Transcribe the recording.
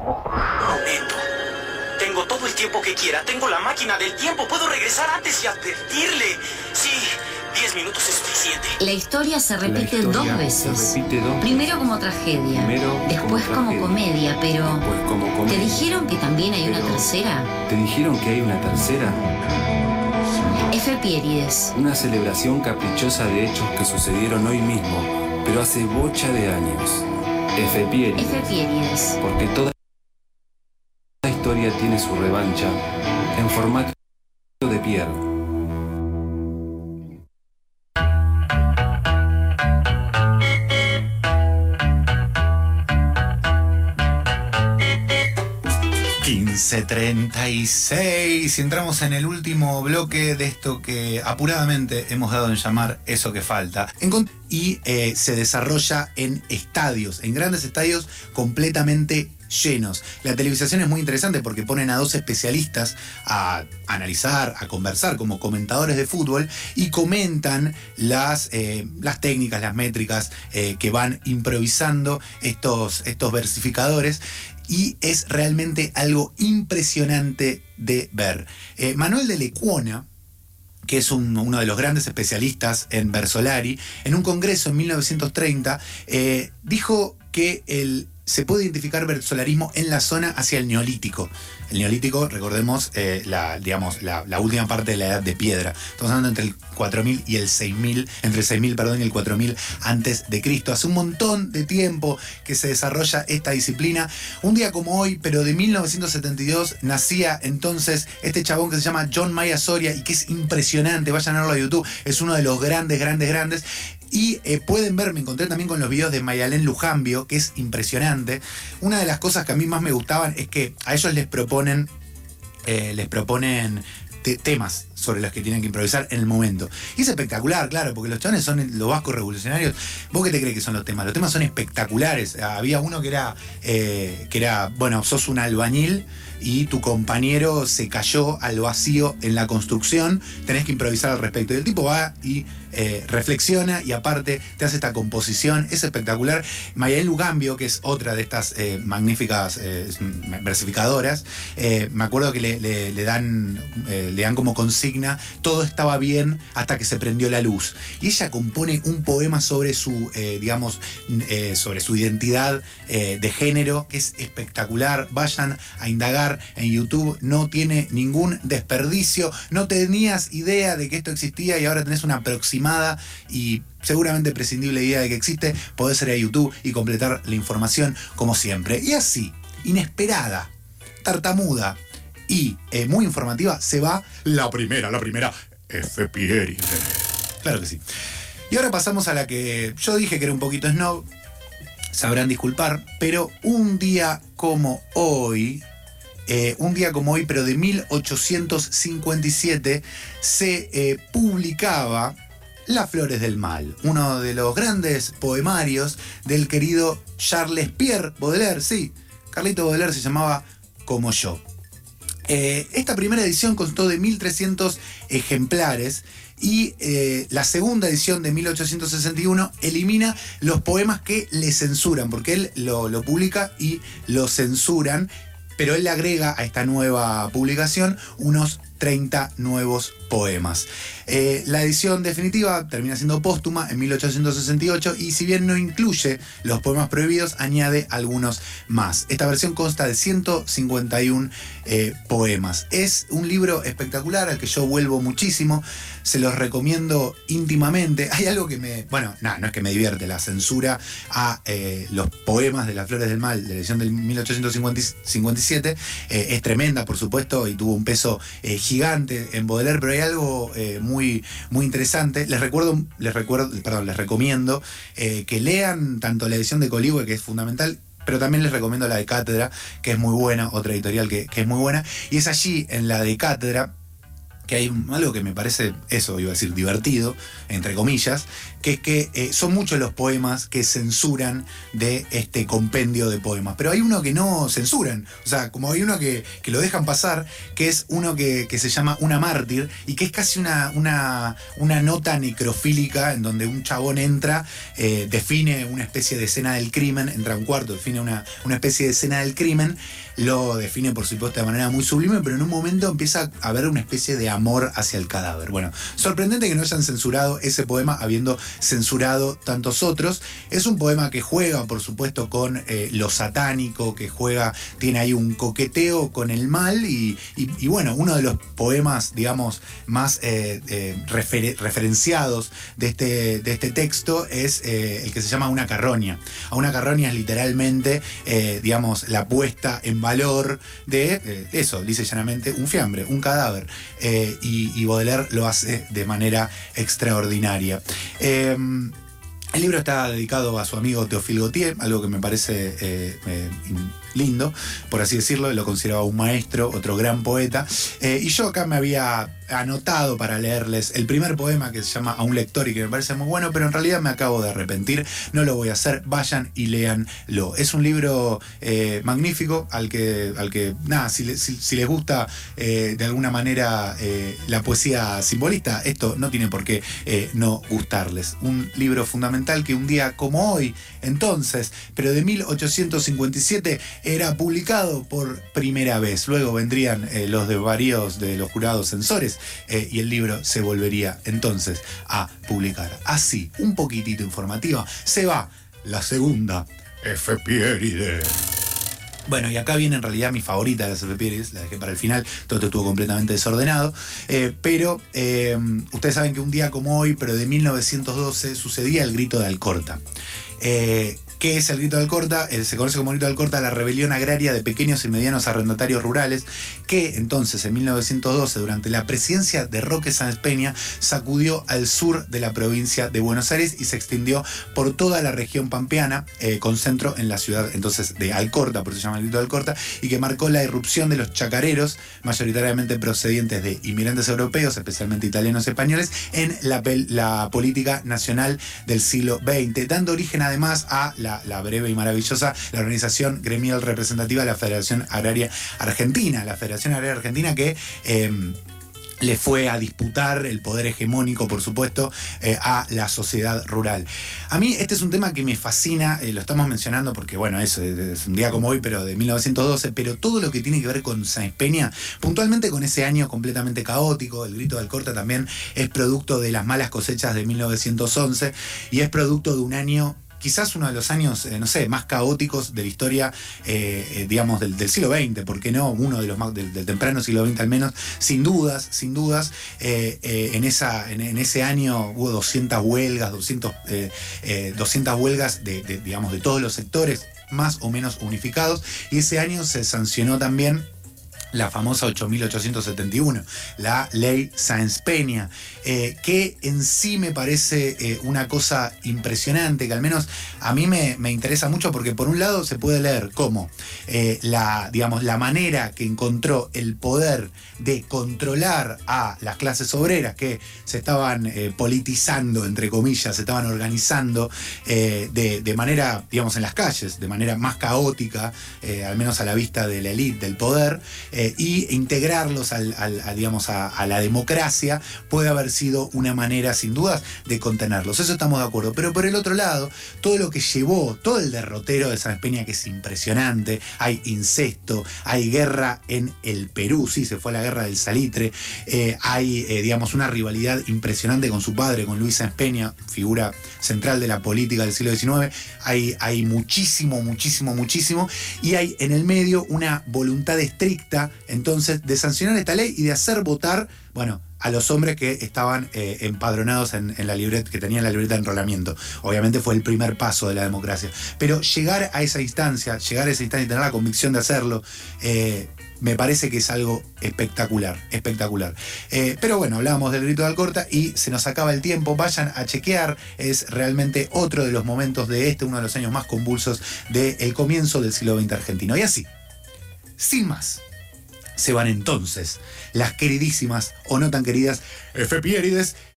Momento. Tengo todo el tiempo que quiera. Tengo la máquina del tiempo. Puedo regresar antes y advertirle. Sí, diez minutos es suficiente. La historia se repite historia dos se veces. repite dos Primero como tragedia, Primero después como como, tragedia, comedia, pero Después como ¿te comedia. dijeron que también hay una tercera? ¿Te dijeron que hay una tercera? F. Pierides. Una celebración caprichosa de hechos que sucedieron hoy mismo, pero hace bocha de años. F. Pieri, F. Pierides. porque toda historia tiene su revancha en formato de. ...15.36... y entramos en el último bloque de esto que apuradamente hemos dado en llamar Eso que falta. Y eh, se desarrolla en estadios, en grandes estadios completamente llenos. La televisación es muy interesante porque ponen a dos especialistas a analizar, a conversar como comentadores de fútbol y comentan las, eh, las técnicas, las métricas eh, que van improvisando estos, estos versificadores y es realmente algo impresionante de ver. Eh, Manuel de Lecuona, que es un- uno de los grandes especialistas en Versolari, en un congreso en 1930, eh, dijo que el, se puede identificar versolarismo en la zona hacia el neolítico. El neolítico, recordemos, eh, la, digamos, la, última parte de la edad de piedra. Estamos hablando entre el 4000 y el 6000, entre el 6000, perdón, y el 4000 antes de Cristo. Hace un montón de tiempo que se desarrolla esta disciplina. Un día como hoy, pero de 1972, nacía entonces este chabón que se llama John Maya Soria y que es impresionante. Vayan a verlo a YouTube. Es uno de los grandes, grandes, grandes. Y eh, pueden ver, me encontré también con los videos de Mayalén Lujambio, que es impresionante. Una de las cosas que a mí más me gustaban es que a ellos les proponen, eh, les proponen te- temas sobre los que tienen que improvisar en el momento. Y es espectacular, claro, porque los chavales son los vascos revolucionarios. ¿Vos qué te crees que son los temas? Los temas son espectaculares. Había uno que era, eh, que era, bueno, sos un albañil y tu compañero se cayó al vacío en la construcción, tenés que improvisar al respecto. Y el tipo va y eh, reflexiona y aparte te hace esta composición, es espectacular. Mayel Lugambio, que es otra de estas eh, magníficas versificadoras, me acuerdo que le, dan, le dan como consigna, todo estaba bien hasta que se prendió la luz. Y ella compone un poema sobre su, eh, digamos, eh, sobre su identidad eh, de género, que es espectacular. Vayan a indagar en YouTube, no tiene ningún desperdicio. No tenías idea de que esto existía y ahora tenés una aproximada y seguramente prescindible idea de que existe. Podés ir a YouTube y completar la información como siempre. Y así, inesperada, tartamuda y eh, muy informativa, se va la primera, la primera. Pieri. Claro que sí. Y ahora pasamos a la que yo dije que era un poquito snob, sabrán disculpar, pero un día como hoy, eh, un día como hoy, pero de 1857, se eh, publicaba Las Flores del Mal, uno de los grandes poemarios del querido Charles Pierre Baudelaire, sí, Carlito Baudelaire se llamaba Como yo. Eh, esta primera edición constó de 1300 ejemplares y eh, la segunda edición de 1861 elimina los poemas que le censuran, porque él lo, lo publica y lo censuran, pero él le agrega a esta nueva publicación unos 30 nuevos poemas. Eh, la edición definitiva termina siendo póstuma en 1868 y si bien no incluye los poemas prohibidos, añade algunos más. Esta versión consta de 151 eh, poemas. Es un libro espectacular al que yo vuelvo muchísimo, se los recomiendo íntimamente. Hay algo que me, bueno, nada, no es que me divierte, la censura a eh, los poemas de las Flores del Mal de la edición del 1857 eh, es tremenda, por supuesto, y tuvo un peso eh, gigante en Baudelaire, pero hay algo eh, muy, muy interesante. Les recuerdo, les recuerdo, perdón, les recomiendo eh, que lean tanto la edición de Coligüe, que es fundamental, pero también les recomiendo la de Cátedra, que es muy buena, otra editorial que, que es muy buena. Y es allí, en la de Cátedra, que hay algo que me parece, eso iba a decir, divertido, entre comillas, que es que eh, son muchos los poemas que censuran de este compendio de poemas. Pero hay uno que no censuran, o sea, como hay uno que, que lo dejan pasar, que es uno que, que, se llama Una mártir, y que es casi una, una, una nota necrofílica en donde un chabón entra, eh, define una especie de escena del crimen, entra a un cuarto, define una, una especie de escena del crimen, lo define por supuesto de manera muy sublime, pero en un momento empieza a haber una especie de amor hacia el cadáver. Bueno, sorprendente que no hayan censurado ese poema habiendo censurado tantos otros. Es un poema que juega, por supuesto, con eh, lo satánico, que juega, tiene ahí un coqueteo con el mal y, y, bueno, uno de los poemas, digamos, más eh, eh, refer referenciados de este, de este texto es el que se llama Una carroña. A una carroña es literalmente, digamos, la puesta en valor de eso, dice llanamente, un fiambre, un cadáver. Y, y Baudelaire lo hace de manera extraordinaria. Eh, el libro está dedicado a su amigo Teofil Gautier, algo que me parece eh, eh, lindo, por así decirlo, lo consideraba un maestro, otro gran poeta. Eh, y yo acá me había anotado para leerles el primer poema que se llama A un lector y que me parece muy bueno, pero en realidad me acabo de arrepentir, no lo voy a hacer, vayan y léanlo. Es un libro magnífico al que, al que nada, si, les gusta de alguna manera la poesía simbolista, esto no tiene por qué no gustarles. Un libro fundamental que un día como hoy, entonces, pero de 1857, era publicado por primera vez. Luego vendrían los desvaríos de los jurados censores eh, y el libro se volvería entonces a publicar. Así, un poquitito informativa, se va la segunda efeméride. Bueno, y acá viene en realidad mi favorita de las efemérides, la dejé para el final, todo estuvo completamente desordenado, eh, pero eh, ustedes saben que un día como hoy, pero de 1912, sucedía el grito de Alcorta. Eh, ¿Qué es el grito de Alcorta? Eh, se conoce como grito de Alcorta la rebelión agraria de pequeños y medianos arrendatarios rurales, que entonces en 1912, durante la presidencia de Roque Sáenz Peña, sacudió al sur de la provincia de Buenos Aires y se extendió por toda la región pampeana, eh, con centro en la ciudad entonces de Alcorta, por eso se llama el grito de Alcorta, y que marcó la irrupción de los chacareros, mayoritariamente procedientes de inmigrantes europeos, especialmente italianos y españoles, en la, la política nacional del siglo XX, dando origen además a la la, breve y maravillosa, la organización gremial representativa de la Federación Agraria Argentina, la Federación Agraria Argentina que... Eh, le fue a disputar el poder hegemónico, por supuesto, eh, a la sociedad rural. A mí este es un tema que me fascina, eh, lo estamos mencionando porque, bueno, eso es un día como hoy, pero de 1912, pero todo lo que tiene que ver con Sáenz Peña, puntualmente con ese año completamente caótico, el grito del corta también es producto de las malas cosechas de 1911 y es producto de un año quizás uno de los años, eh, no sé, más caóticos de la historia, eh, eh, digamos, del, del, siglo XX, ¿por qué no? Uno de los del, temprano siglo XX al menos, sin dudas, sin dudas, en, esa, en, ese año hubo 200 huelgas, 200, 200 huelgas de, de, digamos, de todos los sectores más o menos unificados, y ese año se sancionó también la famosa 8871, la ley Sáenz Peña, eh, que en sí me parece eh, una cosa impresionante, que al menos a mí me, me, interesa mucho porque por un lado se puede leer cómo eh, la, digamos, la manera que encontró el poder de controlar a las clases obreras que se estaban politizando, entre comillas, se estaban organizando de, de, manera, digamos, en las calles, de manera más caótica, al menos a la vista de la élite del poder, eh, y integrarlos al, a, digamos, a, la democracia puede haber sido una manera, sin dudas, de contenerlos. Eso estamos de acuerdo. Pero por el otro lado, todo lo que llevó, todo el derrotero de San Peña, que es impresionante, hay incesto, hay guerra en el Perú, sí, se fue a la guerra del salitre, eh, hay, eh, digamos, una rivalidad impresionante con su padre, con Luis Sáenz Peña, figura central de la política del siglo XIX, hay, hay muchísimo, muchísimo, muchísimo, y hay en el medio una voluntad estricta entonces de sancionar esta ley y de hacer votar, bueno, a los hombres que estaban eh, empadronados en, la libreta, que tenían la libreta de enrolamiento. Obviamente fue el primer paso de la democracia. Pero llegar a esa instancia, llegar a esa instancia y tener la convicción de hacerlo, eh, me parece que es algo espectacular, espectacular. Eh, pero bueno, hablábamos del grito de Alcorta y se nos acaba el tiempo. Vayan a chequear, es realmente otro de los momentos de este, uno de los años más convulsos del comienzo del siglo XX argentino. Y así, sin más se van entonces. Las queridísimas o no tan queridas efemérides